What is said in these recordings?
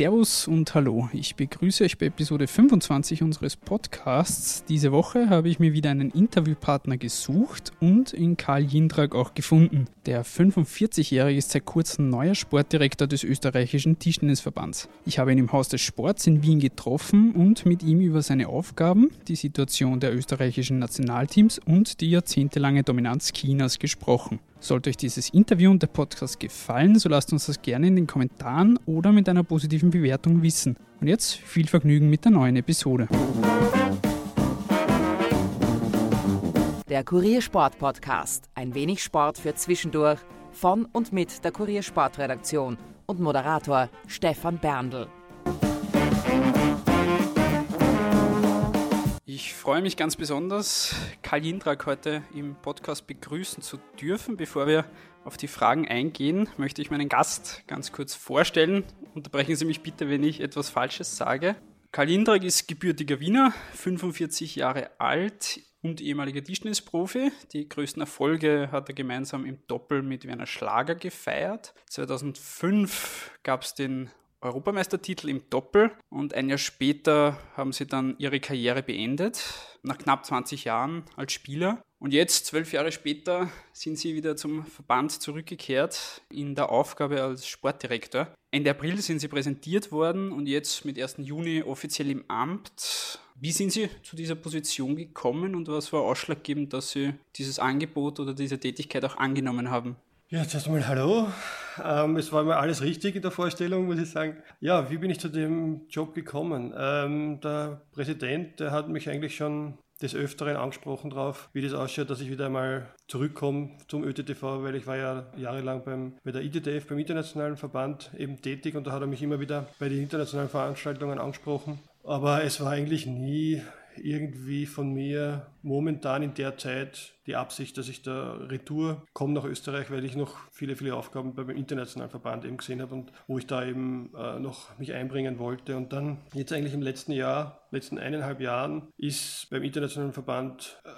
Servus und Hallo. Ich begrüße euch bei Episode 25 unseres Podcasts. Diese Woche habe ich mir wieder einen Interviewpartner gesucht und in Karl Jindrak auch gefunden. Der 45-Jährige ist seit kurzem neuer Sportdirektor des österreichischen Tischtennisverbands. Ich habe ihn im Haus des Sports in Wien getroffen und mit ihm über seine Aufgaben, die Situation der österreichischen Nationalteams und die jahrzehntelange Dominanz Chinas gesprochen. Sollte euch dieses Interview und der Podcast gefallen, so lasst uns das gerne in den Kommentaren oder mit einer positiven Bewertung wissen. Und jetzt viel Vergnügen mit der neuen Episode. Der Kuriersport Podcast. Ein wenig Sport für zwischendurch. Von und mit der Kuriersportredaktion und Moderator Stefan Berndl. Ich freue mich ganz besonders, Karl Jindrak heute im Podcast begrüßen zu dürfen. Bevor wir auf die Fragen eingehen, möchte ich meinen Gast ganz kurz vorstellen. Unterbrechen Sie mich bitte, wenn ich etwas Falsches sage. Karl Jindrak ist gebürtiger Wiener, 45 Jahre alt und ehemaliger Tischtennisprofi. Die größten Erfolge hat er gemeinsam im Doppel mit Werner Schlager gefeiert. 2005 gab es den Europameistertitel im Doppel und ein Jahr später haben sie dann ihre Karriere beendet, nach knapp 20 Jahren als Spieler. Und jetzt, zwölf Jahre später, sind sie wieder zum Verband zurückgekehrt in der Aufgabe als Sportdirektor. Ende April sind sie präsentiert worden und jetzt mit 1. Juni offiziell im Amt. Wie sind Sie zu dieser Position gekommen und was war ausschlaggebend, dass Sie dieses Angebot oder diese Tätigkeit auch angenommen haben? Ja, zuerst einmal hallo. Ähm, es war mir alles richtig in der Vorstellung, muss ich sagen. Ja, wie bin ich zu dem Job gekommen? Ähm, der Präsident, der hat mich eigentlich schon des Öfteren angesprochen drauf, wie das ausschaut, dass ich wieder einmal zurückkomme zum ÖTTV, weil ich war ja jahrelang beim, bei der ITTF, beim Internationalen Verband eben tätig und da hat er mich immer wieder bei den internationalen Veranstaltungen angesprochen. Aber es war eigentlich nie irgendwie von mir momentan in der Zeit die Absicht, dass ich da retour komme nach Österreich, weil ich noch viele, viele Aufgaben beim internationalen Verband eben gesehen habe und wo ich da eben äh, noch mich einbringen wollte. Und dann jetzt eigentlich im letzten Jahr, letzten eineinhalb Jahren, ist beim internationalen Verband äh,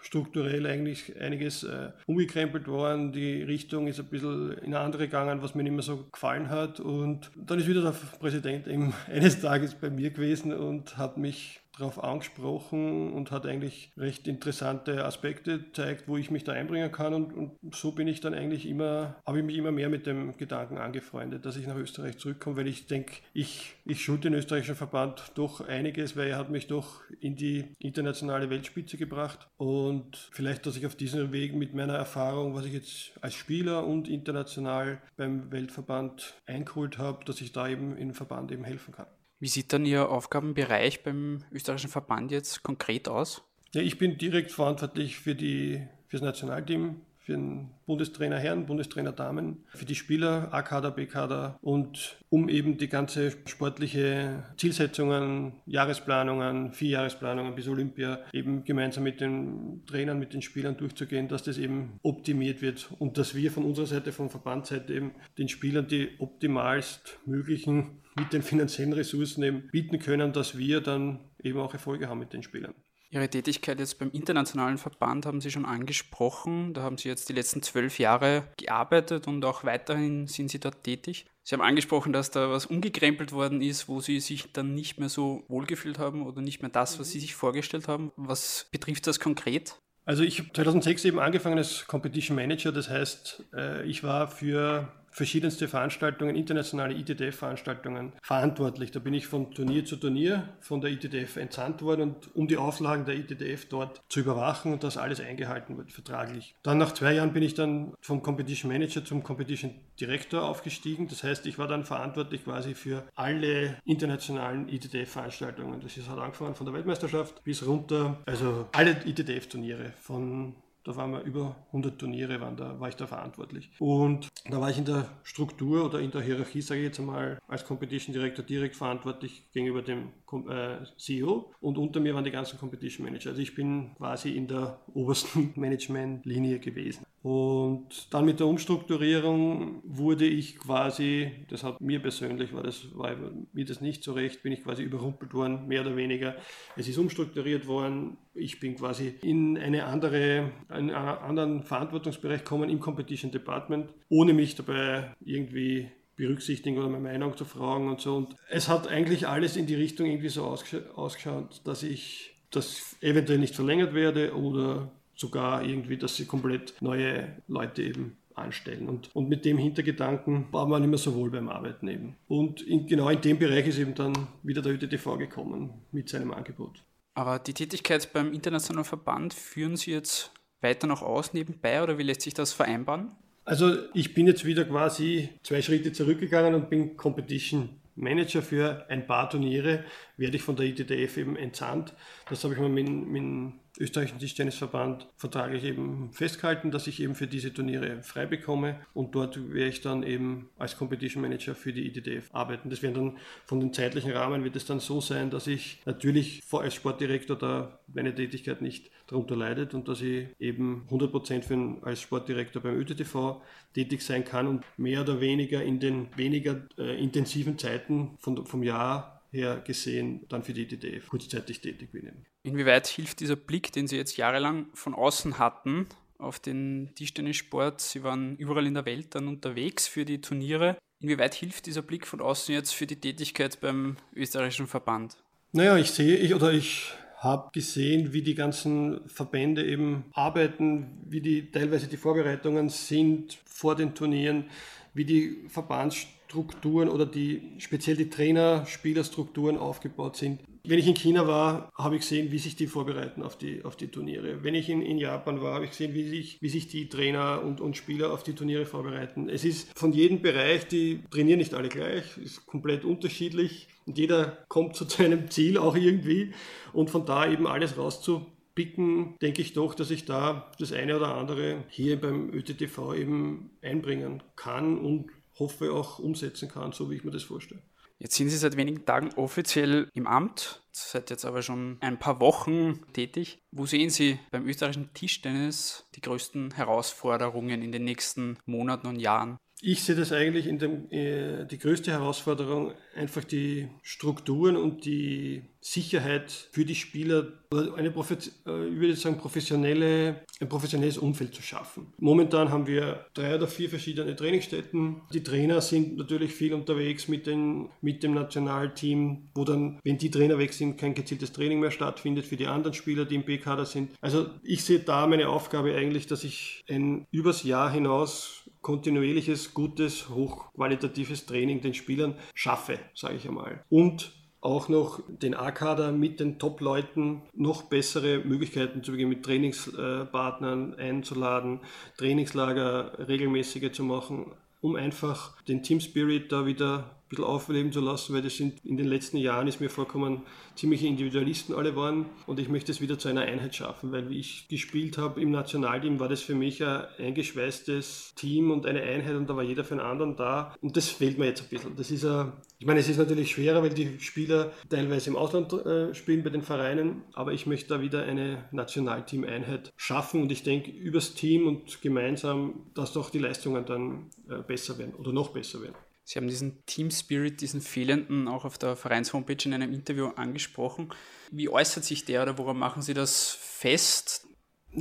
strukturell eigentlich einiges äh, umgekrempelt worden. Die Richtung ist ein bisschen in eine andere gegangen, was mir nicht mehr so gefallen hat. Und dann ist wieder der Präsident eben eines Tages bei mir gewesen und hat mich darauf angesprochen und hat eigentlich recht interessante Aspekte gezeigt, wo ich mich da einbringen kann und, und so bin ich dann eigentlich immer, habe ich mich immer mehr mit dem Gedanken angefreundet, dass ich nach Österreich zurückkomme, weil ich denke, ich, ich schuld den österreichischen Verband doch einiges, weil er hat mich doch in die internationale Weltspitze gebracht und vielleicht, dass ich auf diesem Weg mit meiner Erfahrung, was ich jetzt als Spieler und international beim Weltverband eingeholt habe, dass ich da eben im Verband eben helfen kann. Wie sieht dann Ihr Aufgabenbereich beim österreichischen Verband jetzt konkret aus? Ja, ich bin direkt verantwortlich für, die, für das Nationalteam, für den Bundestrainer Herren, Bundestrainer Damen, für die Spieler, A-Kader, B-Kader und um eben die ganze sportliche Zielsetzungen, Jahresplanungen, Vierjahresplanungen bis Olympia eben gemeinsam mit den Trainern, mit den Spielern durchzugehen, dass das eben optimiert wird und dass wir von unserer Seite, von Verbandseite eben den Spielern die optimalst möglichen mit den finanziellen Ressourcen eben bieten können, dass wir dann eben auch Erfolge haben mit den Spielern. Ihre Tätigkeit jetzt beim internationalen Verband haben Sie schon angesprochen. Da haben Sie jetzt die letzten zwölf Jahre gearbeitet und auch weiterhin sind Sie dort tätig. Sie haben angesprochen, dass da was umgekrempelt worden ist, wo Sie sich dann nicht mehr so wohlgefühlt haben oder nicht mehr das, was Sie sich vorgestellt haben. Was betrifft das konkret? Also ich habe 2006 eben angefangen als Competition Manager. Das heißt, äh, ich war für verschiedenste Veranstaltungen, internationale ITTF-Veranstaltungen verantwortlich. Da bin ich von Turnier zu Turnier von der ITTF entsandt worden und um die Auflagen der ITTF dort zu überwachen und dass alles eingehalten wird, vertraglich. Dann nach zwei Jahren bin ich dann vom Competition Manager zum Competition Director aufgestiegen. Das heißt, ich war dann verantwortlich quasi für alle internationalen ITTF-Veranstaltungen. Das ist, hat angefangen von der Weltmeisterschaft bis runter, also alle ITTF-Turniere von da waren wir über 100 Turniere, waren da, war ich da verantwortlich. Und da war ich in der Struktur oder in der Hierarchie, sage ich jetzt einmal, als Competition Director direkt verantwortlich gegenüber dem äh, CEO und unter mir waren die ganzen Competition Manager. Also ich bin quasi in der obersten Managementlinie gewesen. Und dann mit der Umstrukturierung wurde ich quasi, das hat mir persönlich, war das, war mir das nicht so recht, bin ich quasi überrumpelt worden, mehr oder weniger. Es ist umstrukturiert worden. Ich bin quasi in eine andere, einen anderen Verantwortungsbereich gekommen im Competition Department, ohne mich dabei irgendwie berücksichtigen oder meine Meinung zu fragen und so. Und es hat eigentlich alles in die Richtung irgendwie so ausgeschaut, dass ich, dass eventuell nicht verlängert werde oder sogar irgendwie, dass sie komplett neue Leute eben anstellen. Und, und mit dem Hintergedanken war man immer so wohl beim Arbeiten eben. Und in, genau in dem Bereich ist eben dann wieder der ÖTTV gekommen mit seinem Angebot. Aber die Tätigkeit beim internationalen Verband führen Sie jetzt weiter noch aus nebenbei oder wie lässt sich das vereinbaren? Also ich bin jetzt wieder quasi zwei Schritte zurückgegangen und bin Competition Manager für ein paar Turniere, werde ich von der ITTF eben entsandt. Das habe ich mir mit, mit österreichischen Tischtennisverband vertraglich eben festgehalten, dass ich eben für diese Turniere frei bekomme und dort werde ich dann eben als Competition Manager für die ITTF arbeiten. Das wird dann von den zeitlichen Rahmen wird es dann so sein, dass ich natürlich als Sportdirektor da meine Tätigkeit nicht darunter leidet und dass ich eben 100% für als Sportdirektor beim ÖTTV tätig sein kann und mehr oder weniger in den weniger äh, intensiven Zeiten von, vom Jahr her gesehen dann für die ITTF kurzzeitig tätig bin. Inwieweit hilft dieser Blick, den Sie jetzt jahrelang von außen hatten, auf den Tischtennissport? Sie waren überall in der Welt dann unterwegs für die Turniere. Inwieweit hilft dieser Blick von außen jetzt für die Tätigkeit beim österreichischen Verband? Naja, ich sehe, ich oder ich habe gesehen, wie die ganzen Verbände eben arbeiten, wie die teilweise die Vorbereitungen sind vor den Turnieren, wie die Verbandsstrukturen oder die speziell die Trainer-Spielerstrukturen aufgebaut sind. Wenn ich in China war, habe ich gesehen, wie sich die vorbereiten auf die, auf die Turniere. Wenn ich in, in Japan war, habe ich gesehen, wie sich, wie sich die Trainer und, und Spieler auf die Turniere vorbereiten. Es ist von jedem Bereich, die trainieren nicht alle gleich, ist komplett unterschiedlich und jeder kommt zu seinem Ziel auch irgendwie und von da eben alles rauszu denke ich doch, dass ich da das eine oder andere hier beim ÖTTV eben einbringen kann und hoffe auch umsetzen kann, so wie ich mir das vorstelle. Jetzt sind Sie seit wenigen Tagen offiziell im Amt, seit jetzt aber schon ein paar Wochen tätig. Wo sehen Sie beim österreichischen Tischtennis die größten Herausforderungen in den nächsten Monaten und Jahren? Ich sehe das eigentlich in dem, äh, die größte Herausforderung, einfach die Strukturen und die Sicherheit für die Spieler, eine, äh, ich würde sagen, professionelle, ein professionelles Umfeld zu schaffen. Momentan haben wir drei oder vier verschiedene Trainingsstätten. Die Trainer sind natürlich viel unterwegs mit, den, mit dem Nationalteam, wo dann, wenn die Trainer weg sind, kein gezieltes Training mehr stattfindet für die anderen Spieler, die im B-Kader sind. Also ich sehe da meine Aufgabe eigentlich, dass ich ein übers Jahr hinaus kontinuierliches, gutes, hochqualitatives Training den Spielern schaffe, sage ich einmal. Und auch noch den A-Kader mit den Top-Leuten noch bessere Möglichkeiten zu begehen, mit Trainingspartnern einzuladen, Trainingslager regelmäßiger zu machen, um einfach den Team Spirit da wieder bisschen aufleben zu lassen, weil das sind in den letzten Jahren ist mir vorkommen, ziemliche Individualisten alle waren und ich möchte es wieder zu einer Einheit schaffen, weil wie ich gespielt habe im Nationalteam, war das für mich ein eingeschweißtes Team und eine Einheit und da war jeder für einen anderen da und das fehlt mir jetzt ein bisschen. Das ist ein, ich meine, es ist natürlich schwerer, weil die Spieler teilweise im Ausland äh, spielen bei den Vereinen, aber ich möchte da wieder eine Nationalteam-Einheit schaffen und ich denke, übers Team und gemeinsam, dass doch die Leistungen dann äh, besser werden oder noch besser werden. Sie haben diesen Team Spirit, diesen fehlenden, auch auf der Vereinshomepage in einem Interview angesprochen. Wie äußert sich der oder woran machen Sie das fest?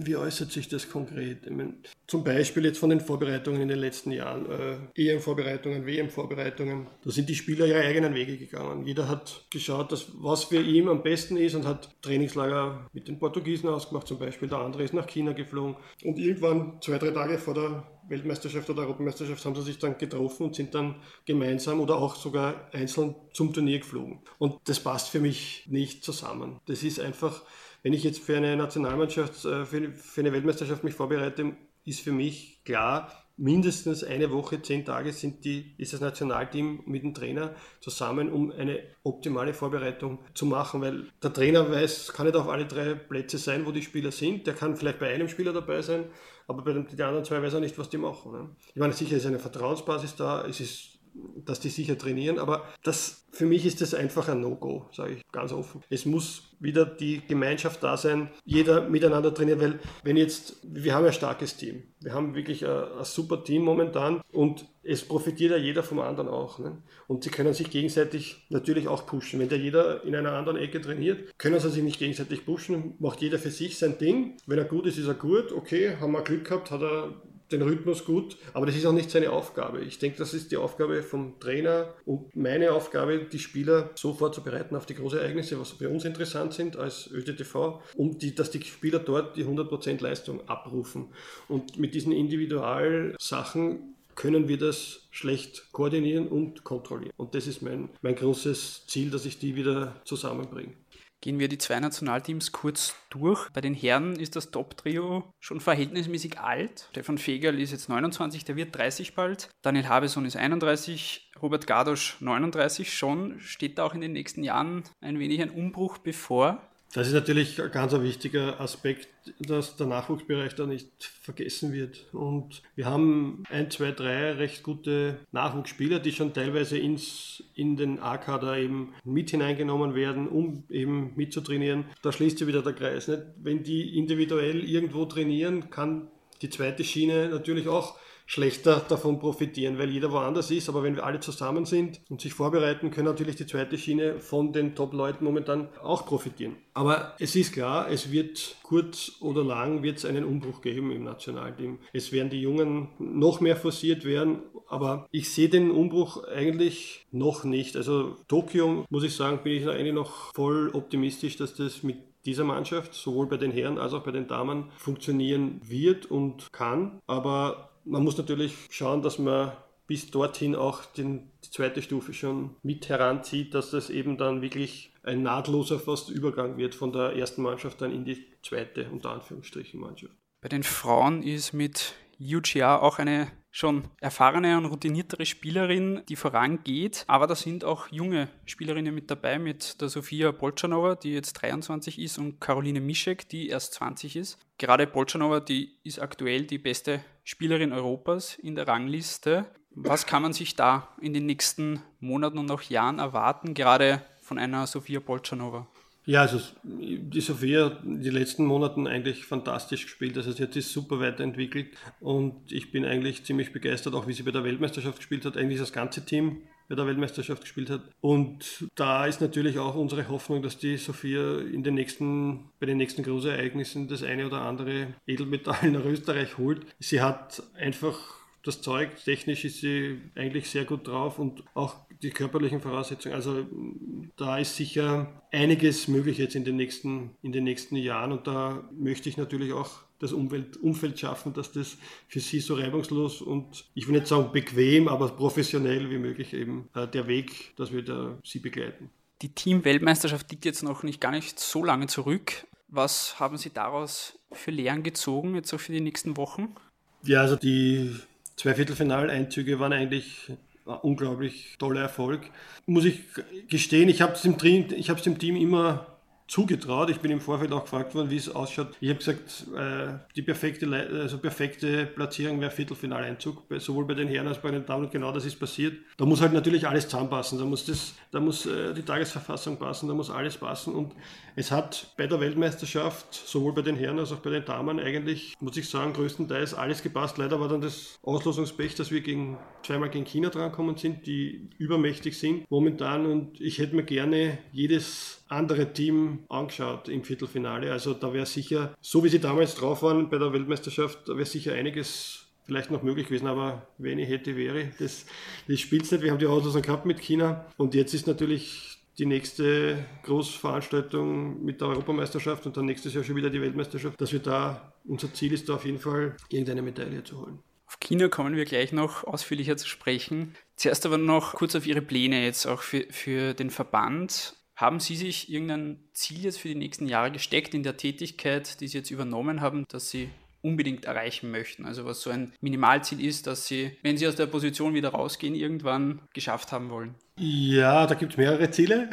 Wie äußert sich das konkret? Meine, zum Beispiel jetzt von den Vorbereitungen in den letzten Jahren, äh, EM-Vorbereitungen, WM-Vorbereitungen. Da sind die Spieler ihre eigenen Wege gegangen. Jeder hat geschaut, dass, was für ihn am besten ist und hat Trainingslager mit den Portugiesen ausgemacht zum Beispiel. Der andere ist nach China geflogen. Und irgendwann, zwei, drei Tage vor der Weltmeisterschaft oder Europameisterschaft haben sie sich dann getroffen und sind dann gemeinsam oder auch sogar einzeln zum Turnier geflogen. Und das passt für mich nicht zusammen. Das ist einfach, wenn ich jetzt für eine Nationalmannschaft, äh, für eine Weltmeisterschaft mich vorbereite, ist für mich klar, mindestens eine Woche, zehn Tage sind die, ist das Nationalteam mit dem Trainer zusammen, um eine optimale Vorbereitung zu machen, weil der Trainer weiß, kann nicht auf alle drei Plätze sein, wo die Spieler sind. Der kann vielleicht bei einem Spieler dabei sein, aber bei den, anderen zwei weiß er nicht, was die machen. Ne? Ich meine, sicher ist eine Vertrauensbasis da, es ist dass die sicher trainieren. Aber das, für mich ist das einfach ein No-Go, sage ich ganz offen. Es muss wieder die Gemeinschaft da sein, jeder miteinander trainiert, weil wenn jetzt, wir haben ein starkes Team, wir haben wirklich ein, ein super Team momentan und es profitiert ja jeder vom anderen auch. Ne? Und sie können sich gegenseitig natürlich auch pushen. Wenn der jeder in einer anderen Ecke trainiert, können sie sich nicht gegenseitig pushen, macht jeder für sich sein Ding. Wenn er gut ist, ist er gut, okay, haben wir Glück gehabt, hat er den Rhythmus gut, aber das ist auch nicht seine Aufgabe. Ich denke, das ist die Aufgabe vom Trainer und meine Aufgabe, die Spieler so vorzubereiten auf die großen Ereignisse, was für uns interessant sind als ÖTTV, um die, dass die Spieler dort die 100% Leistung abrufen. Und mit diesen Individualsachen können wir das schlecht koordinieren und kontrollieren. Und das ist mein, mein großes Ziel, dass ich die wieder zusammenbringe. Gehen wir die zwei Nationalteams kurz durch. Bei den Herren ist das Top-Trio schon verhältnismäßig alt. Stefan Fegerl ist jetzt 29, der wird 30 bald. Daniel Habeson ist 31, Robert Gardosch 39 schon. Steht da auch in den nächsten Jahren ein wenig ein Umbruch bevor? Das ist natürlich ein ganz wichtiger Aspekt, dass der Nachwuchsbereich da nicht vergessen wird. Und wir haben ein, zwei, drei recht gute Nachwuchsspieler, die schon teilweise ins, in den A-Kader eben mit hineingenommen werden, um eben mitzutrainieren. Da schließt sich wieder der Kreis. Nicht? Wenn die individuell irgendwo trainieren, kann die zweite Schiene natürlich auch schlechter davon profitieren, weil jeder woanders ist. Aber wenn wir alle zusammen sind und sich vorbereiten, können natürlich die zweite Schiene von den Top-Leuten momentan auch profitieren. Aber es ist klar, es wird kurz oder lang wird es einen Umbruch geben im Nationalteam. Es werden die Jungen noch mehr forciert werden, aber ich sehe den Umbruch eigentlich noch nicht. Also Tokio, muss ich sagen, bin ich eigentlich noch voll optimistisch, dass das mit dieser Mannschaft sowohl bei den Herren als auch bei den Damen funktionieren wird und kann. Aber man muss natürlich schauen, dass man bis dorthin auch den, die zweite Stufe schon mit heranzieht, dass das eben dann wirklich ein nahtloser fast Übergang wird von der ersten Mannschaft dann in die zweite, unter Anführungsstrichen, Mannschaft. Bei den Frauen ist mit UGA auch eine schon erfahrene und routiniertere Spielerin, die vorangeht. Aber da sind auch junge Spielerinnen mit dabei, mit der Sofia Polchanova, die jetzt 23 ist, und Caroline Mischek, die erst 20 ist. Gerade Polchanova, die ist aktuell die beste Spielerin Europas in der Rangliste. Was kann man sich da in den nächsten Monaten und auch Jahren erwarten, gerade von einer Sofia Polchanova? Ja, also die Sophia die letzten Monaten eigentlich fantastisch gespielt. Also sie hat sich super weiterentwickelt und ich bin eigentlich ziemlich begeistert, auch wie sie bei der Weltmeisterschaft gespielt hat. Eigentlich das ganze Team bei der Weltmeisterschaft gespielt hat. Und da ist natürlich auch unsere Hoffnung, dass die Sophia in den nächsten, bei den nächsten Großereignissen das eine oder andere Edelmetall nach Österreich holt. Sie hat einfach das Zeug, technisch ist sie eigentlich sehr gut drauf und auch die körperlichen Voraussetzungen. Also da ist sicher einiges möglich jetzt in den nächsten, in den nächsten Jahren und da möchte ich natürlich auch das Umwelt, Umfeld schaffen, dass das für sie so reibungslos und ich will nicht sagen bequem, aber professionell wie möglich eben äh, der Weg, dass wir da sie begleiten. Die Team-Weltmeisterschaft liegt jetzt noch nicht gar nicht so lange zurück. Was haben Sie daraus für Lehren gezogen, jetzt auch für die nächsten Wochen? Ja, also die zwei Viertelfinaleinzüge waren eigentlich ein unglaublich toller Erfolg. Muss ich gestehen, ich habe es dem, dem Team immer zugetraut. Ich bin im Vorfeld auch gefragt worden, wie es ausschaut. Ich habe gesagt, äh, die perfekte, also perfekte Platzierung wäre Viertelfinaleinzug, sowohl bei den Herren als auch bei den Damen. Und genau das ist passiert. Da muss halt natürlich alles zusammenpassen. Da muss, das, da muss äh, die Tagesverfassung passen, da muss alles passen. Und es hat bei der Weltmeisterschaft, sowohl bei den Herren als auch bei den Damen, eigentlich, muss ich sagen, größtenteils alles gepasst. Leider war dann das Auslosungspech, dass wir gegen, zweimal gegen China drankommen sind, die übermächtig sind momentan. Und ich hätte mir gerne jedes andere Team angeschaut im Viertelfinale. Also da wäre sicher, so wie sie damals drauf waren bei der Weltmeisterschaft, da wäre sicher einiges vielleicht noch möglich gewesen, aber wenn ich hätte, wäre. Das, das spielt nicht. Wir haben die Auslosung gehabt mit China und jetzt ist natürlich die nächste Großveranstaltung mit der Europameisterschaft und dann nächstes Jahr schon wieder die Weltmeisterschaft, dass wir da, unser Ziel ist da auf jeden Fall, irgendeine Medaille zu holen. Auf China kommen wir gleich noch ausführlicher zu sprechen. Zuerst aber noch kurz auf Ihre Pläne jetzt auch für, für den Verband. Haben Sie sich irgendein Ziel jetzt für die nächsten Jahre gesteckt in der Tätigkeit, die Sie jetzt übernommen haben, dass Sie unbedingt erreichen möchten? Also was so ein Minimalziel ist, dass Sie, wenn Sie aus der Position wieder rausgehen, irgendwann geschafft haben wollen? Ja, da gibt es mehrere Ziele.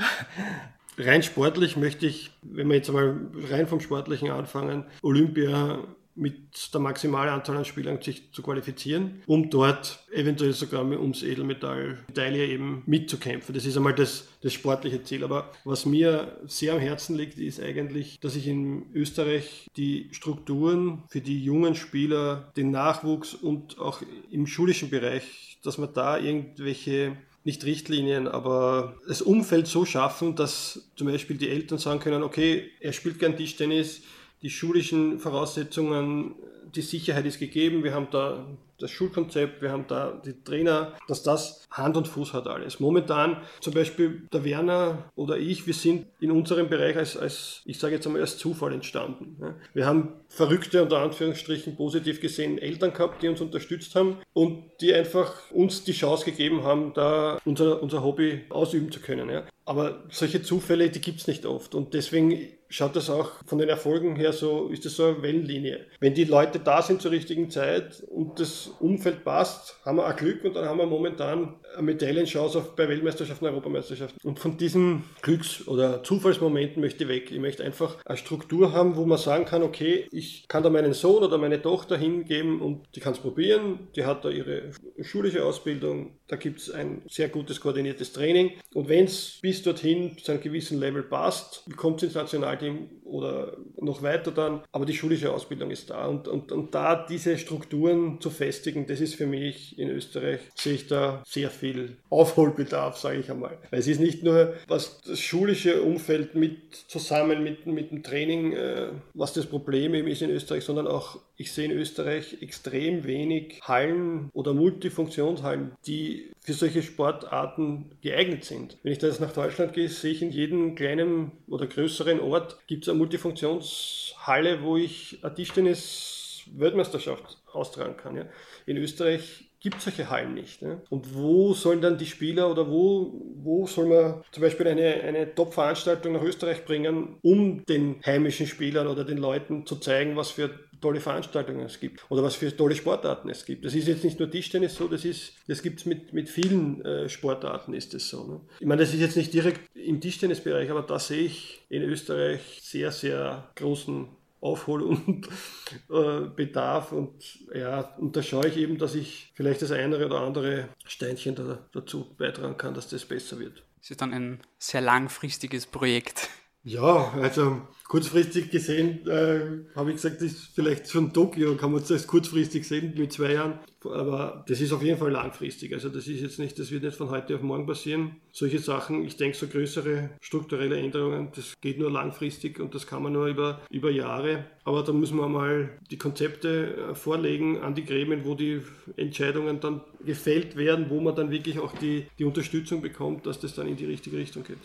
Rein sportlich möchte ich, wenn wir jetzt einmal rein vom Sportlichen anfangen, Olympia mit der maximalen Anzahl an Spielern sich zu qualifizieren, um dort eventuell sogar ums Edelmetall Medaille eben mitzukämpfen. Das ist einmal das, das sportliche Ziel. Aber was mir sehr am Herzen liegt, ist eigentlich, dass ich in Österreich die Strukturen für die jungen Spieler, den Nachwuchs und auch im schulischen Bereich, dass man da irgendwelche nicht Richtlinien, aber das Umfeld so schaffen, dass zum Beispiel die Eltern sagen können, okay, er spielt gern Tischtennis, die schulischen Voraussetzungen die Sicherheit ist gegeben, wir haben da das Schulkonzept, wir haben da die Trainer, dass das Hand und Fuß hat alles. Momentan zum Beispiel der Werner oder ich, wir sind in unserem Bereich als, als ich sage jetzt einmal, als Zufall entstanden. Wir haben verrückte, unter Anführungsstrichen positiv gesehen, Eltern gehabt, die uns unterstützt haben und die einfach uns die Chance gegeben haben, da unser, unser Hobby ausüben zu können. Aber solche Zufälle, die gibt es nicht oft und deswegen schaut das auch von den Erfolgen her so, ist das so eine Wellenlinie. Wenn die Leute da sind zur richtigen Zeit und das Umfeld passt, haben wir auch Glück und dann haben wir momentan eine Medaillenchance bei Weltmeisterschaften, Europameisterschaften. Und von diesen Glücks- oder Zufallsmomenten möchte ich weg. Ich möchte einfach eine Struktur haben, wo man sagen kann, okay, ich kann da meinen Sohn oder meine Tochter hingeben und die kann es probieren, die hat da ihre schulische Ausbildung, da gibt es ein sehr gutes koordiniertes Training und wenn es bis dorthin zu einem gewissen Level passt, kommt es ins Nationalteam oder noch weiter dann, aber die schulische Ausbildung ist da und, und, und da diese Strukturen zu festigen, das ist für mich in Österreich, sehe ich da sehr viel Aufholbedarf, sage ich einmal. Weil es ist nicht nur, was das schulische Umfeld mit zusammen mit, mit dem Training, äh, was das Problem eben ist in Österreich, sondern auch, ich sehe in Österreich extrem wenig Hallen oder Multifunktionshallen, die für solche Sportarten geeignet sind. Wenn ich da jetzt nach Deutschland gehe, sehe ich in jedem kleinen oder größeren Ort gibt es eine Multifunktionshalle, wo ich eine Tischtennis-Weltmeisterschaft austragen kann. Ja. In Österreich gibt es solche Hallen nicht. Ne? Und wo sollen dann die Spieler oder wo, wo soll man zum Beispiel eine, eine Top-Veranstaltung nach Österreich bringen, um den heimischen Spielern oder den Leuten zu zeigen, was für tolle Veranstaltungen es gibt oder was für tolle Sportarten es gibt. Das ist jetzt nicht nur Tischtennis so, das, das gibt es mit, mit vielen äh, Sportarten ist das so. Ne? Ich meine, das ist jetzt nicht direkt im Tischtennisbereich, aber da sehe ich in Österreich sehr, sehr großen Aufhol- und äh, Bedarf und ja, und da schaue ich eben, dass ich vielleicht das eine oder andere Steinchen da, dazu beitragen kann, dass das besser wird. Es ist dann ein sehr langfristiges Projekt. Ja, also kurzfristig gesehen äh, habe ich gesagt, das ist vielleicht schon Tokio, kann man das kurzfristig sehen mit zwei Jahren. Aber das ist auf jeden Fall langfristig. Also das ist jetzt nicht, das wird nicht von heute auf morgen passieren. Solche Sachen, ich denke, so größere strukturelle Änderungen, das geht nur langfristig und das kann man nur über, über Jahre. Aber da müssen wir mal die Konzepte äh, vorlegen an die Gremien, wo die Entscheidungen dann gefällt werden, wo man dann wirklich auch die, die Unterstützung bekommt, dass das dann in die richtige Richtung geht.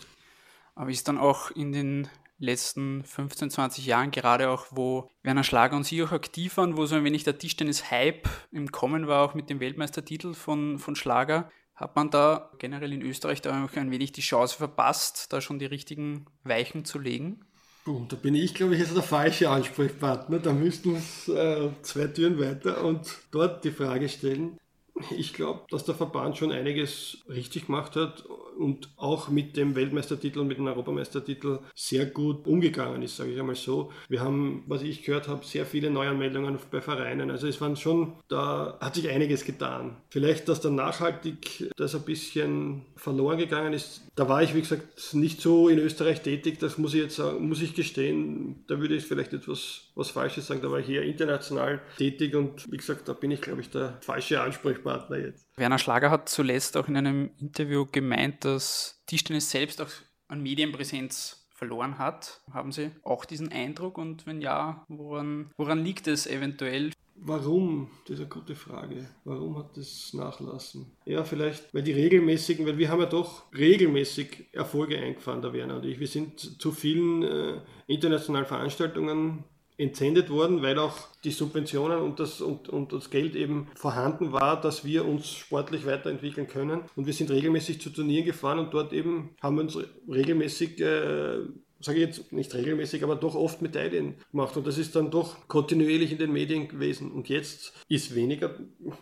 Aber ist dann auch in den letzten 15, 20 Jahren, gerade auch, wo Werner Schlager und Sie auch aktiv waren, wo so ein wenig der Tischtennis-Hype im Kommen war, auch mit dem Weltmeistertitel von, von Schlager, hat man da generell in Österreich da auch ein wenig die Chance verpasst, da schon die richtigen Weichen zu legen? Puh, da bin ich, glaube ich, jetzt der falsche Ansprechpartner. Da müssten wir äh, zwei Türen weiter und dort die Frage stellen. Ich glaube, dass der Verband schon einiges richtig gemacht hat und auch mit dem Weltmeistertitel und mit dem Europameistertitel sehr gut umgegangen ist, sage ich einmal so. Wir haben, was ich gehört habe, sehr viele Neuanmeldungen bei Vereinen. Also es waren schon, da hat sich einiges getan. Vielleicht, dass dann nachhaltig das ein bisschen verloren gegangen ist. Da war ich, wie gesagt, nicht so in Österreich tätig. Das muss ich jetzt sagen, muss ich gestehen. Da würde ich vielleicht etwas was Falsches sagen. Da war ich eher international tätig und wie gesagt, da bin ich, glaube ich, der falsche Ansprechpartner jetzt. Werner Schlager hat zuletzt auch in einem Interview gemeint, dass Tischtennis selbst auch an Medienpräsenz verloren hat. Haben Sie auch diesen Eindruck und wenn ja, woran, woran liegt es eventuell? Warum? Das ist eine gute Frage. Warum hat das nachlassen? Ja, vielleicht, weil die regelmäßigen, weil wir haben ja doch regelmäßig Erfolge eingefahren, der Werner und ich. Wir sind zu vielen äh, internationalen Veranstaltungen entsendet worden, weil auch die Subventionen und das, und, und das Geld eben vorhanden war, dass wir uns sportlich weiterentwickeln können. Und wir sind regelmäßig zu Turnieren gefahren und dort eben haben wir uns regelmäßig äh, sage ich jetzt nicht regelmäßig, aber doch oft Medaillen gemacht. Und das ist dann doch kontinuierlich in den Medien gewesen. Und jetzt ist weniger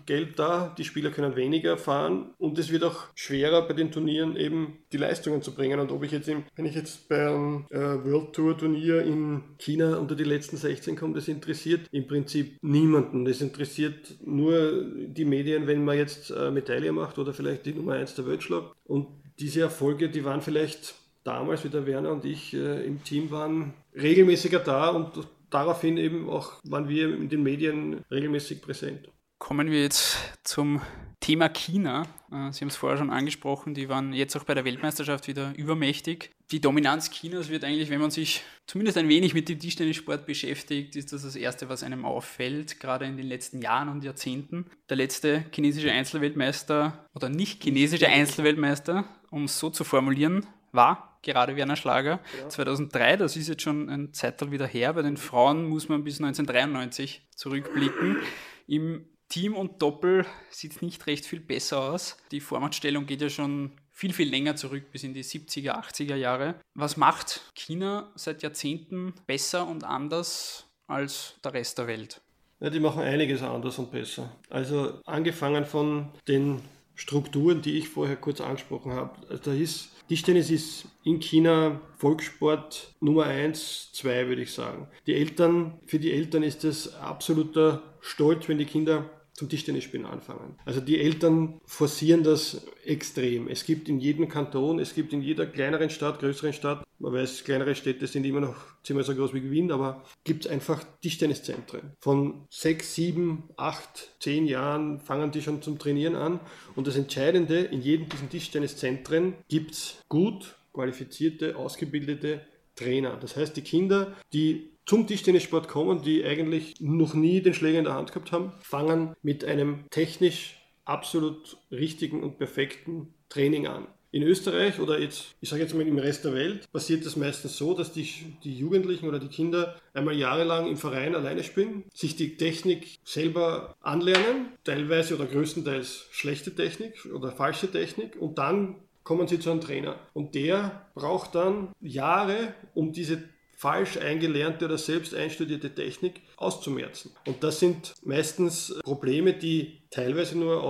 Geld da, die Spieler können weniger fahren und es wird auch schwerer bei den Turnieren eben die Leistungen zu bringen. Und ob ich jetzt, im, wenn ich jetzt beim äh, World Tour Turnier in China unter die letzten 16 komme, das interessiert im Prinzip niemanden. Das interessiert nur die Medien, wenn man jetzt äh, Medaille macht oder vielleicht die Nummer 1 der Weltschlag. Und diese Erfolge, die waren vielleicht damals, wie der Werner und ich äh, im Team waren, regelmäßiger da und daraufhin eben auch waren wir in den Medien regelmäßig präsent. Kommen wir jetzt zum Thema China. Äh, Sie haben es vorher schon angesprochen, die waren jetzt auch bei der Weltmeisterschaft wieder übermächtig. Die Dominanz Chinas wird eigentlich, wenn man sich zumindest ein wenig mit dem Tischtennissport beschäftigt, ist das das Erste, was einem auffällt, gerade in den letzten Jahren und Jahrzehnten. Der letzte chinesische Einzelweltmeister oder nicht chinesische Einzelweltmeister, um es so zu formulieren, war gerade Werner Schlager ja. 2003. Das ist jetzt schon ein Zeitalter wieder her. Bei den Frauen muss man bis 1993 zurückblicken. Im Team und Doppel sieht es nicht recht viel besser aus. Die Formatstellung geht ja schon viel, viel länger zurück, bis in die 70er, 80er Jahre. Was macht China seit Jahrzehnten besser und anders als der Rest der Welt? Ja, die machen einiges anders und besser. Also angefangen von den Strukturen, die ich vorher kurz angesprochen habe. Also da ist Tischtennis ist in China Volkssport Nummer 1, 2 würde ich sagen. Die Eltern, für die Eltern ist es absoluter Stolz, wenn die Kinder zum Tischtennisspielen anfangen. Also die Eltern forcieren das extrem. Es gibt in jedem Kanton, es gibt in jeder kleineren Stadt, größeren Stadt, man weiß, kleinere Städte sind immer noch ziemlich so groß wie Wien, aber gibt es einfach Tischtenniszentren. Von sechs, sieben, acht, zehn Jahren fangen die schon zum Trainieren an. Und das Entscheidende, in jedem dieser Tischtenniszentren gibt es gut qualifizierte, ausgebildete Trainer. Das heißt, die Kinder, die zum Tischtennissport kommen, die eigentlich noch nie den Schläger in der Hand gehabt haben, fangen mit einem technisch absolut richtigen und perfekten Training an. In Österreich oder jetzt, ich sage jetzt mal im Rest der Welt, passiert es meistens so, dass die, die Jugendlichen oder die Kinder einmal jahrelang im Verein alleine spielen, sich die Technik selber anlernen, teilweise oder größtenteils schlechte Technik oder falsche Technik und dann kommen sie zu einem Trainer. Und der braucht dann Jahre, um diese falsch eingelernte oder selbst einstudierte Technik auszumerzen. Und das sind meistens Probleme, die teilweise nur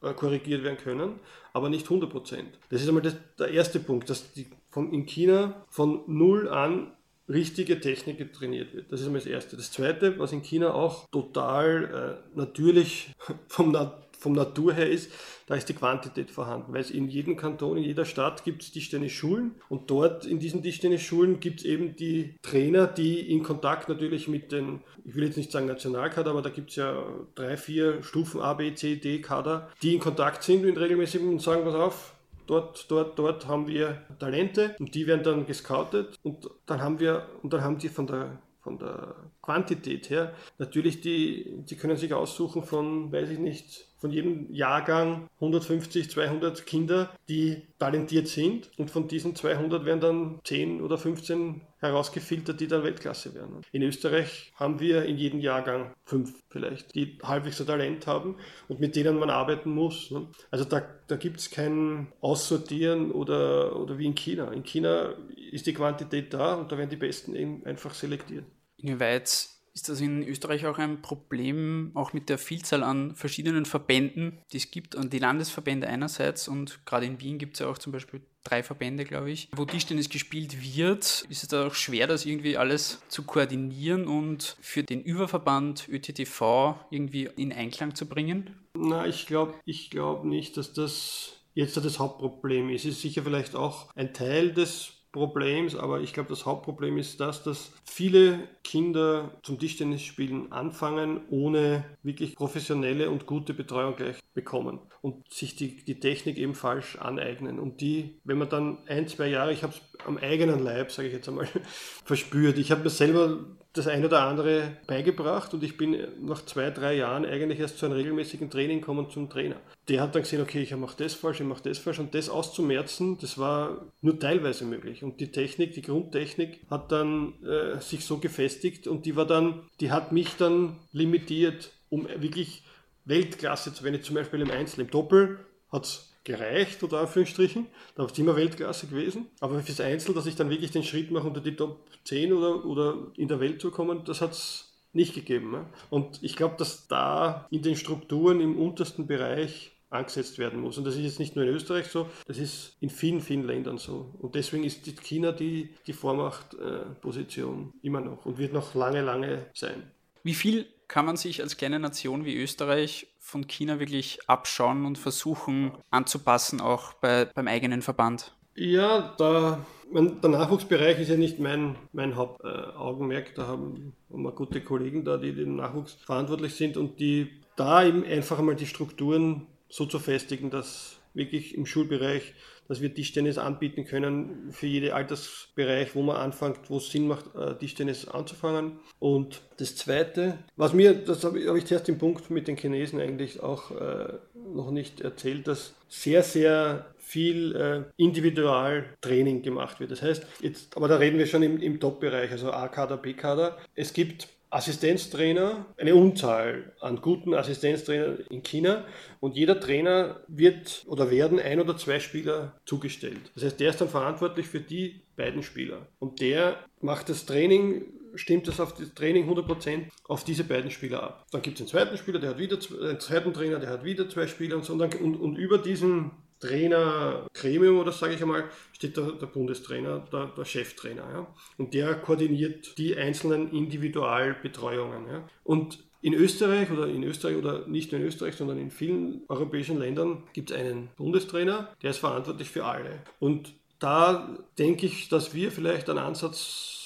auskorrigiert werden können, aber nicht 100 Prozent. Das ist einmal das, der erste Punkt, dass die von, in China von null an richtige Technik trainiert wird. Das ist einmal das Erste. Das Zweite, was in China auch total äh, natürlich vom, vom Natur her ist, da ist die Quantität vorhanden, weil es in jedem Kanton, in jeder Stadt gibt es Tischtennisschulen und dort in diesen Tischtennisschulen gibt es eben die Trainer, die in Kontakt natürlich mit den, ich will jetzt nicht sagen Nationalkader, aber da gibt es ja drei, vier Stufen A, B, C, D Kader, die in Kontakt sind und regelmäßig und sagen, pass auf, dort, dort, dort haben wir Talente und die werden dann gescoutet und dann haben wir, und dann haben die von der von der Quantität her. Natürlich, die, die können sich aussuchen von, weiß ich nicht, von jedem Jahrgang 150, 200 Kinder, die talentiert sind. Und von diesen 200 werden dann 10 oder 15 herausgefiltert, die dann Weltklasse werden. In Österreich haben wir in jedem Jahrgang fünf vielleicht, die halbwegs so Talent haben und mit denen man arbeiten muss. Ne? Also da, da gibt es kein Aussortieren oder, oder wie in China. In China ist die Quantität da und da werden die Besten eben einfach selektiert. Inwieweit ist das in Österreich auch ein Problem, auch mit der Vielzahl an verschiedenen Verbänden, die es gibt, und die Landesverbände einerseits und gerade in Wien gibt es ja auch zum Beispiel drei Verbände, glaube ich, wo Tischtennis gespielt wird. Ist es da auch schwer, das irgendwie alles zu koordinieren und für den Überverband ÖTTV irgendwie in Einklang zu bringen? Na, ich glaube ich glaub nicht, dass das jetzt das Hauptproblem ist. Es ist sicher vielleicht auch ein Teil des Problems, aber ich glaube, das Hauptproblem ist das, dass viele Kinder zum Tischtennisspielen anfangen, ohne wirklich professionelle und gute Betreuung gleich bekommen und sich die, die Technik eben falsch aneignen. Und die, wenn man dann ein, zwei Jahre, ich habe es am eigenen Leib, sage ich jetzt einmal, verspürt. Ich habe mir selber das eine oder andere beigebracht und ich bin nach zwei, drei Jahren eigentlich erst zu einem regelmäßigen Training gekommen zum Trainer. Der hat dann gesehen, okay, ich mache das falsch, ich mache das falsch und das auszumerzen, das war nur teilweise möglich. Und die Technik, die Grundtechnik hat dann äh, sich so gefestigt und die war dann, die hat mich dann limitiert, um wirklich Weltklasse zu werden. Zum Beispiel im Einzel, im Doppel hat es gereicht, oder Anführungsstrichen. Da ist immer Weltklasse gewesen. Aber fürs Einzel, dass ich dann wirklich den Schritt mache, unter die Top 10 oder, oder in der Welt zu kommen, das hat es nicht gegeben. Und ich glaube, dass da in den Strukturen im untersten Bereich angesetzt werden muss. Und das ist jetzt nicht nur in Österreich so, das ist in vielen, vielen Ländern so. Und deswegen ist China die, die Vormachtposition äh, immer noch und wird noch lange, lange sein. Wie viel kann man sich als kleine Nation wie Österreich von China wirklich abschauen und versuchen anzupassen, auch bei, beim eigenen Verband? Ja, da, mein, der Nachwuchsbereich ist ja nicht mein, mein Hauptaugenmerk. Äh, da haben, wir gute Kollegen da, die den Nachwuchs verantwortlich sind und die da eben einfach einmal die Strukturen so zu festigen, dass wirklich im Schulbereich dass wir Tischtennis anbieten können für jeden Altersbereich, wo man anfängt, wo es Sinn macht, äh, Tischtennis anzufangen. Und das Zweite, was mir, das habe ich, zuerst im Punkt mit den Chinesen eigentlich auch äh, noch nicht erzählt, dass sehr, sehr viel äh, Individualtraining gemacht wird. Das heißt, jetzt, aber da reden wir schon im, im Top-Bereich, also A-Kader, B-Kader. Es gibt Assistenztrainer, eine Unzahl an guten Assistenztrainern in China und jeder Trainer wird oder werden ein oder zwei Spieler zugestellt. Das heißt, der ist dann verantwortlich für die beiden Spieler und der macht das Training, stimmt das auf das Training 100% auf diese beiden Spieler ab. Dann gibt es einen zweiten Spieler, der hat wieder einen zweiten Trainer, der hat wieder zwei Spieler und so und, dann, und, und über diesen Trainergremium oder sage ich einmal, steht der, der Bundestrainer, der, der Cheftrainer. Ja? Und der koordiniert die einzelnen Individualbetreuungen. Ja? Und in Österreich oder in Österreich oder nicht nur in Österreich, sondern in vielen europäischen Ländern gibt es einen Bundestrainer, der ist verantwortlich für alle. Und da denke ich, dass wir vielleicht einen Ansatz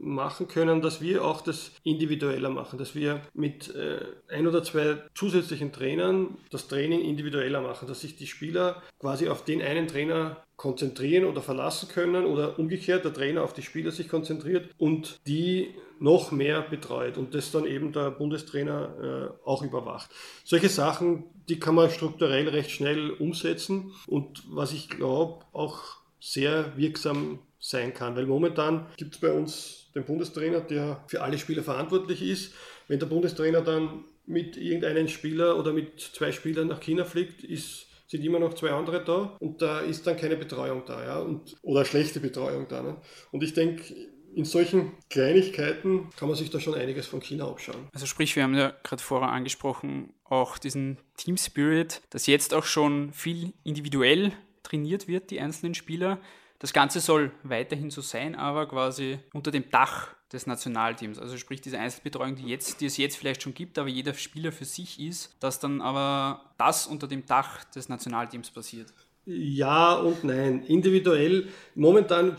machen können, dass wir auch das individueller machen, dass wir mit äh, ein oder zwei zusätzlichen Trainern das Training individueller machen, dass sich die Spieler quasi auf den einen Trainer konzentrieren oder verlassen können oder umgekehrt der Trainer auf die Spieler sich konzentriert und die noch mehr betreut und das dann eben der Bundestrainer äh, auch überwacht. Solche Sachen, die kann man strukturell recht schnell umsetzen und was ich glaube auch sehr wirksam sein kann, weil momentan gibt es bei uns den Bundestrainer, der für alle Spieler verantwortlich ist. Wenn der Bundestrainer dann mit irgendeinem Spieler oder mit zwei Spielern nach China fliegt, ist, sind immer noch zwei andere da und da ist dann keine Betreuung da, ja, und, oder schlechte Betreuung da. Ne? Und ich denke, in solchen Kleinigkeiten kann man sich da schon einiges von China abschauen. Also sprich, wir haben ja gerade vorher angesprochen, auch diesen Team Spirit, dass jetzt auch schon viel individuell trainiert wird, die einzelnen Spieler. Das Ganze soll weiterhin so sein, aber quasi unter dem Dach des Nationalteams. Also sprich diese Einzelbetreuung, die, jetzt, die es jetzt vielleicht schon gibt, aber jeder Spieler für sich ist, dass dann aber das unter dem Dach des Nationalteams passiert. Ja und nein. Individuell, momentan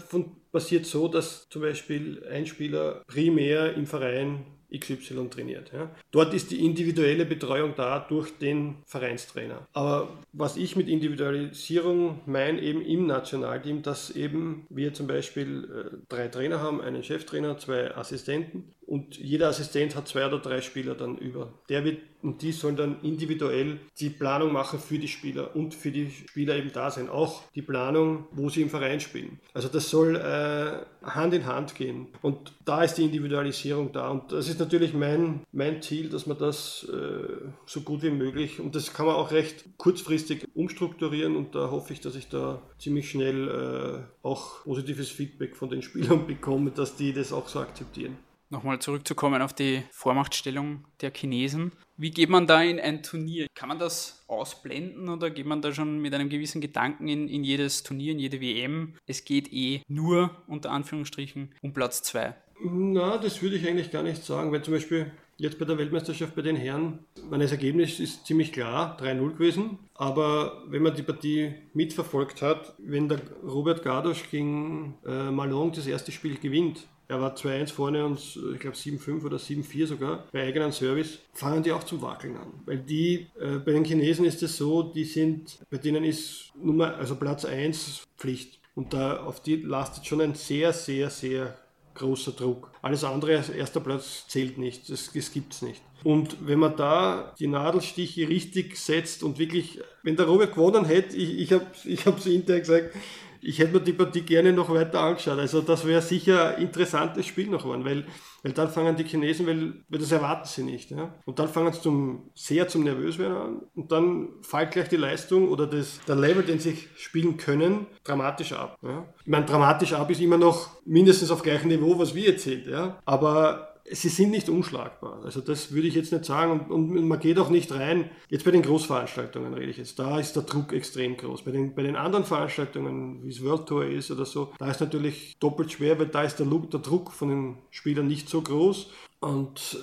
passiert so, dass zum Beispiel ein Spieler primär im Verein XY trainiert. Ja. Dort ist die individuelle Betreuung da durch den Vereinstrainer. Aber was ich mit Individualisierung meine, eben im Nationalteam, dass eben wir zum Beispiel äh, drei Trainer haben, einen Cheftrainer, zwei Assistenten und jeder Assistent hat zwei oder drei Spieler dann über. Der wird und die sollen dann individuell die Planung machen für die Spieler und für die Spieler eben da sein. Auch die Planung, wo sie im Verein spielen. Also das soll äh, Hand in Hand gehen. Und da ist die Individualisierung da. Und das ist natürlich mein, mein Ziel, dass man das äh, so gut wie möglich, und das kann man auch recht kurzfristig umstrukturieren. Und da hoffe ich, dass ich da ziemlich schnell äh, auch positives Feedback von den Spielern bekomme, dass die das auch so akzeptieren nochmal zurückzukommen auf die Vormachtstellung der Chinesen. Wie geht man da in ein Turnier? Kann man das ausblenden oder geht man da schon mit einem gewissen Gedanken in, in jedes Turnier, in jede WM? Es geht eh nur unter Anführungsstrichen um Platz 2. Na, das würde ich eigentlich gar nicht sagen, weil zum Beispiel jetzt bei der Weltmeisterschaft bei den Herren, das Ergebnis ist ziemlich klar, 3-0 gewesen. Aber wenn man die Partie mitverfolgt hat, wenn der Robert Gardosch gegen äh, Malone das erste Spiel gewinnt, er war 2-1 vorne und ich glaube 7-5 oder 7-4 sogar bei eigenen Service. Fangen die auch zum Wackeln an. Weil die, äh, bei den Chinesen ist es so, die sind, bei denen ist Nummer, also Platz 1 Pflicht. Und da auf die lastet schon ein sehr, sehr, sehr großer Druck. Alles andere erster Platz zählt nicht. Das, das gibt es nicht. Und wenn man da die Nadelstiche richtig setzt und wirklich, wenn der Robert gewonnen hätte, ich, ich habe ich intern gesagt, ich hätte mir die Partie gerne noch weiter angeschaut. Also das wäre sicher ein interessantes Spiel noch geworden, weil, weil dann fangen die Chinesen, weil, weil das erwarten sie nicht. Ja? Und dann fangen sie zum, sehr zum Nervöswerden an und dann fällt gleich die Leistung oder das, der Level, den sie spielen können, dramatisch ab. Ja? Ich meine, dramatisch ab ist immer noch mindestens auf gleichem Niveau, was wir jetzt sind. Ja? Aber sie sind nicht unschlagbar. Also das würde ich jetzt nicht sagen. Und, und, man geht auch nicht rein, jetzt bei den Großveranstaltungen rede ich jetzt, da ist der Druck extrem groß. Bei den, bei den anderen Veranstaltungen, wie es World Tour ist oder so, da ist natürlich doppelt schwer, weil da ist der, der Druck von den Spielern nicht so groß. Und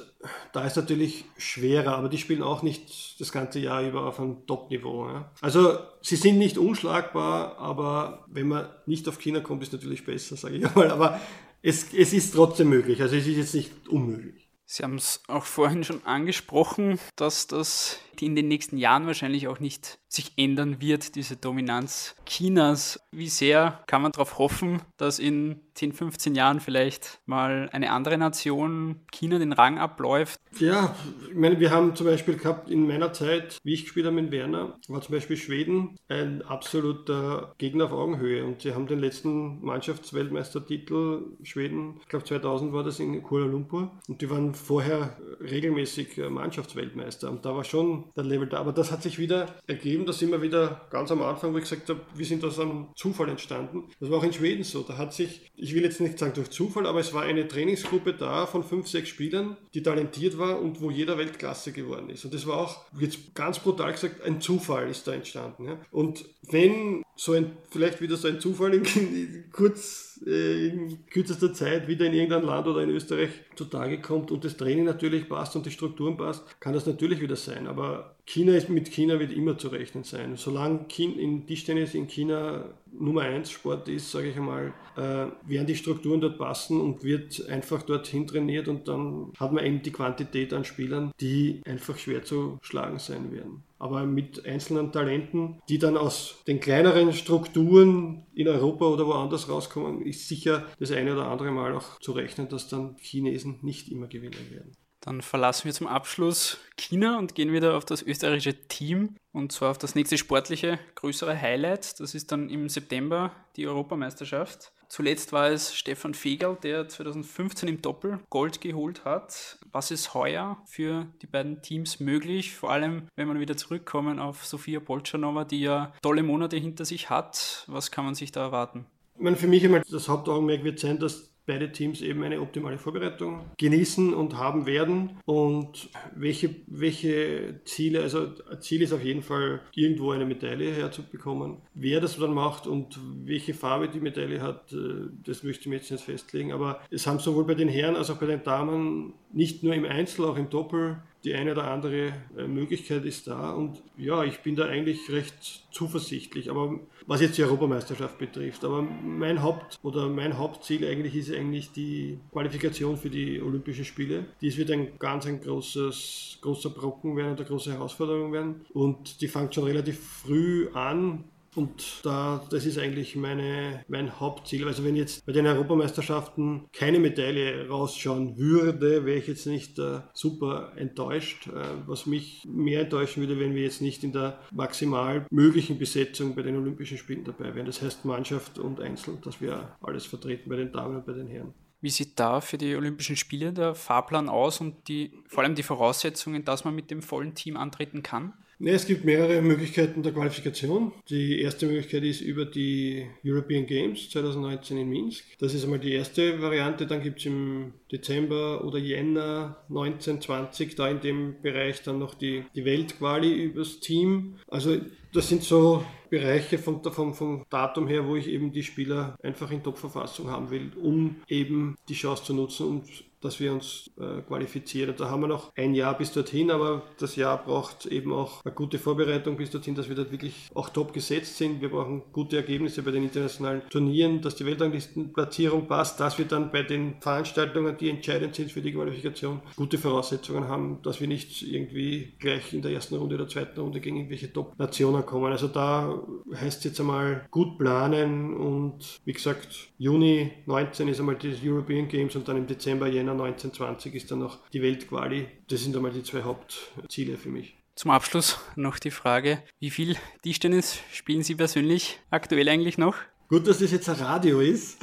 da ist natürlich schwerer, aber die spielen auch nicht das ganze Jahr über auf einem Top-Niveau. Ja. Also sie sind nicht unschlagbar, aber wenn man nicht auf China kommt, ist natürlich besser, sage ich einmal. Aber es, es ist trotzdem möglich. Also es ist jetzt nicht unmöglich. Sie haben es auch vorhin schon angesprochen, dass das in den nächsten Jahren wahrscheinlich auch nicht sich ändern wird, diese Dominanz Chinas. Wie sehr kann man darauf hoffen, dass in 10, 15 Jahren vielleicht mal eine andere Nation China den Rang abläuft? Ja, ich meine, wir haben zum Beispiel gehabt in meiner Zeit, wie ich gespielt habe mit Werner, war zum Beispiel Schweden ein absoluter Gegner auf Augenhöhe. Und sie haben den letzten Mannschaftsweltmeistertitel Schweden, ich glaube 2000 war das in Kuala Lumpur. Und die waren vorher regelmäßig Mannschaftsweltmeister. Und da war schon der Level da, aber das hat sich wieder ergeben, da sind wir wieder ganz am Anfang, wo ich gesagt habe, wir sind aus einem Zufall entstanden. Das war auch in Schweden so, da hat sich, ich will jetzt nicht sagen durch Zufall, aber es war eine Trainingsgruppe da von fünf, sechs Spielern, die talentiert war und wo jeder Weltklasse geworden ist. Und das war auch, jetzt ganz brutal gesagt, ein Zufall ist da entstanden. Ja? Und wenn so ein, vielleicht wieder so ein Zufall in, in, kurz, in kürzester Zeit wieder in irgendein Land oder in Österreich zutage kommt und das Training natürlich passt und die Strukturen passt, kann das natürlich wieder sein. Aber China ist mit China wird immer zu rechnen sein. Solange in Tischtennis in China Nummer 1 Sport ist, sage ich einmal, äh, werden die Strukturen dort passen und wird einfach dorthin trainiert und dann hat man eben die Quantität an Spielern, die einfach schwer zu schlagen sein werden. Aber mit einzelnen Talenten, die dann aus den kleineren Strukturen in Europa oder woanders rauskommen, ist sicher das eine oder andere Mal auch zu rechnen, dass dann Chinesen nicht immer gewinnen werden. Dann verlassen wir zum Abschluss China und gehen wieder auf das österreichische Team und zwar auf das nächste sportliche, größere Highlight. Das ist dann im September die Europameisterschaft. Zuletzt war es Stefan Fegerl, der 2015 im Doppel Gold geholt hat. Was ist heuer für die beiden Teams möglich? Vor allem, wenn man wieder zurückkommen auf Sofia Bolchanova, die ja tolle Monate hinter sich hat. Was kann man sich da erwarten? Ich meine, für mich einmal das Hauptaugenmerk wird sein, dass beide Teams eben eine optimale Vorbereitung genießen und haben werden. Und welche, welche Ziele, also Ziel ist auf jeden Fall, irgendwo eine Medaille herzubekommen. Wer das dann macht und welche Farbe die Medaille hat, äh, das möchte ich mir jetzt nicht festlegen. Aber es haben sowohl bei den Herren als auch bei den Damen nicht nur im Einzel, auch im Doppel die eine oder andere äh, Möglichkeit ist da. Und ja, ich bin da eigentlich recht zuversichtlich. Aber was jetzt die Europameisterschaft betrifft, aber mein Haupt oder mein Hauptziel eigentlich ist eigentlich die Qualifikation für die Olympischen Spiele. Dies wird ein ganz ein großes, großer Brocken werden und eine große Herausforderung werden. Und die fängt schon relativ früh an und da, das ist eigentlich meine, mein Hauptziel. Also wenn jetzt bei den Europameisterschaften keine Medaille rausschauen würde, wäre ich jetzt nicht äh, super enttäuscht. Äh, was mich mehr enttäuschen würde, wenn wir jetzt nicht in der maximal möglichen Besetzung bei den Olympischen Spielen dabei wären. Das heißt Mannschaft und Einzel, dass wir alles vertreten bei den Damen und bei den Herren. Wie sieht da für die Olympischen Spiele der Fahrplan aus und die, vor allem die Voraussetzungen, dass man mit dem vollen Team antreten kann? Ne, es gibt mehrere Möglichkeiten der Qualifikation. Die erste Möglichkeit ist über die European Games 2019 in Minsk. Das ist einmal die erste Variante. Dann gibt es im Dezember oder Jänner 1920 da in dem Bereich dann noch die, die Weltquali übers Team. Also das sind so Bereiche vom, vom, vom Datum her, wo ich eben die Spieler einfach in Top-Verfassung haben will, um eben die Chance zu nutzen, um dass wir uns äh, qualifizieren. Da haben wir noch ein Jahr bis dorthin, aber das Jahr braucht eben auch eine gute Vorbereitung bis dorthin, dass wir dort wirklich auch top gesetzt sind. Wir brauchen gute Ergebnisse bei den internationalen Turnieren, dass die Weltranglistenplatzierung passt, dass wir dann bei den Veranstaltungen, die entscheidend sind für die Qualifikation, gute Voraussetzungen haben, dass wir nicht irgendwie gleich in der ersten Runde oder zweiten Runde gegen irgendwelche Top-Nationen kommen. Also da heißt es jetzt einmal gut planen und wie gesagt, Juni 19 ist einmal die European Games und dann im Dezember, Jänner Jänner 1920 ist dann noch die Weltquali. Das sind einmal die zwei Hauptziele für mich. Zum Abschluss noch die Frage, wie viel Tischtennis spielen Sie persönlich aktuell eigentlich noch? Gut, dass das jetzt ein Radio ist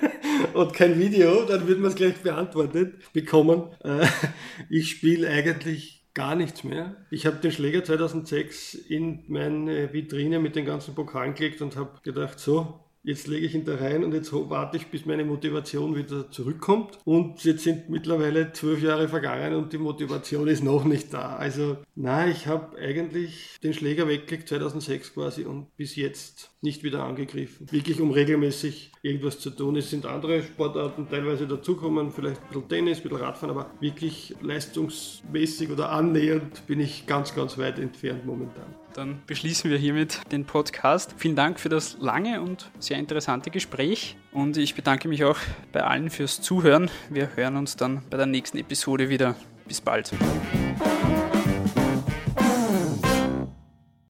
und kein Video, dann wird man es gleich beantwortet bekommen. Äh, ich spiele eigentlich gar nichts mehr. Ich habe den Schläger 2006 in meine Vitrine mit den ganzen Pokalen gelegt und habe gedacht, so, jetzt lege ich ihn da rein und jetzt warte ich, bis meine Motivation wieder zurückkommt. Und jetzt sind mittlerweile zwölf Jahre vergangen und die Motivation ist noch nicht da. Also, nein, ich habe eigentlich den Schläger weggelegt 2006 quasi und bis jetzt nicht wieder angegriffen. Wirklich, um regelmäßig irgendwas zu tun. Es sind andere Sportarten teilweise dazukommen, vielleicht ein bisschen Tennis, ein bisschen Radfahren, aber wirklich leistungsmäßig oder annähernd bin ich ganz, ganz weit entfernt momentan. Dann beschließen wir hiermit den Podcast. Vielen Dank für das lange und sehr interessante Gespräch und ich bedanke mich auch bei allen fürs Zuhören. Wir hören uns dann bei der nächsten Episode wieder. Bis bald.